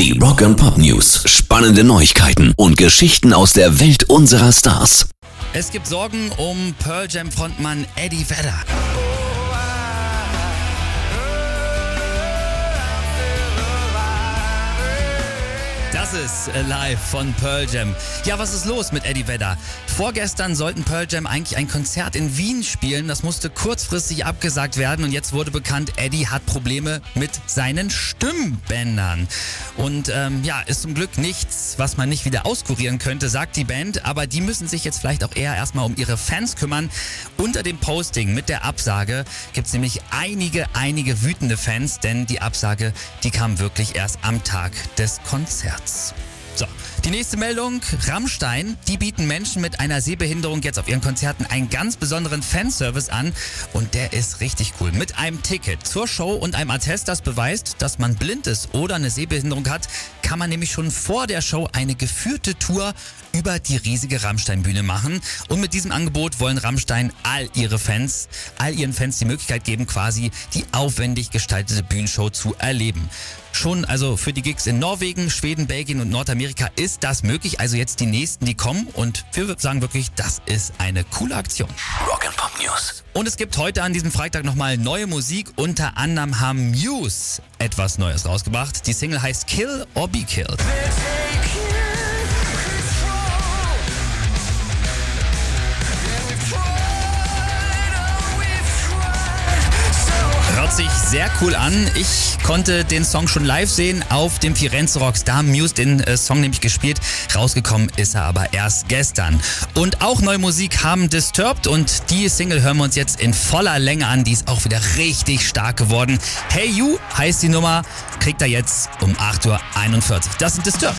Die Rock and Pop News. Spannende Neuigkeiten und Geschichten aus der Welt unserer Stars. Es gibt Sorgen um Pearl Jam Frontmann Eddie Vedder. Das ist live von Pearl Jam. Ja, was ist los mit Eddie Vedder? Vorgestern sollten Pearl Jam eigentlich ein Konzert in Wien spielen. Das musste kurzfristig abgesagt werden und jetzt wurde bekannt, Eddie hat Probleme mit seinen Stimmbändern. Und ähm, ja, ist zum Glück nichts, was man nicht wieder auskurieren könnte, sagt die Band. Aber die müssen sich jetzt vielleicht auch eher erstmal um ihre Fans kümmern. Unter dem Posting mit der Absage gibt es nämlich einige, einige wütende Fans, denn die Absage, die kam wirklich erst am Tag des Konzerts. Sports. So, die nächste Meldung. Rammstein, die bieten Menschen mit einer Sehbehinderung jetzt auf ihren Konzerten einen ganz besonderen Fanservice an und der ist richtig cool. Mit einem Ticket zur Show und einem Attest, das beweist, dass man blind ist oder eine Sehbehinderung hat, kann man nämlich schon vor der Show eine geführte Tour über die riesige Rammstein-Bühne machen. Und mit diesem Angebot wollen Rammstein all ihre Fans, all ihren Fans die Möglichkeit geben, quasi die aufwendig gestaltete Bühnenshow zu erleben. Schon also für die Gigs in Norwegen, Schweden, Belgien und Nordamerika ist das möglich. Also jetzt die nächsten, die kommen. Und wir sagen wirklich, das ist eine coole Aktion. Rock and Pop News. Und es gibt heute an diesem Freitag nochmal neue Musik. Unter anderem haben Muse etwas Neues rausgebracht. Die Single heißt Kill or Be Killed. Hört sich sehr cool an. Ich konnte den Song schon live sehen auf dem Firenze Rocks. Da haben Muse den äh, Song nämlich gespielt. Rausgekommen ist er aber erst gestern. Und auch neue Musik haben Disturbed und die Single hören wir uns jetzt in voller Länge an. Die ist auch wieder richtig stark geworden. Hey You heißt die Nummer. Kriegt er jetzt um 8.41 Uhr. Das sind Disturbed.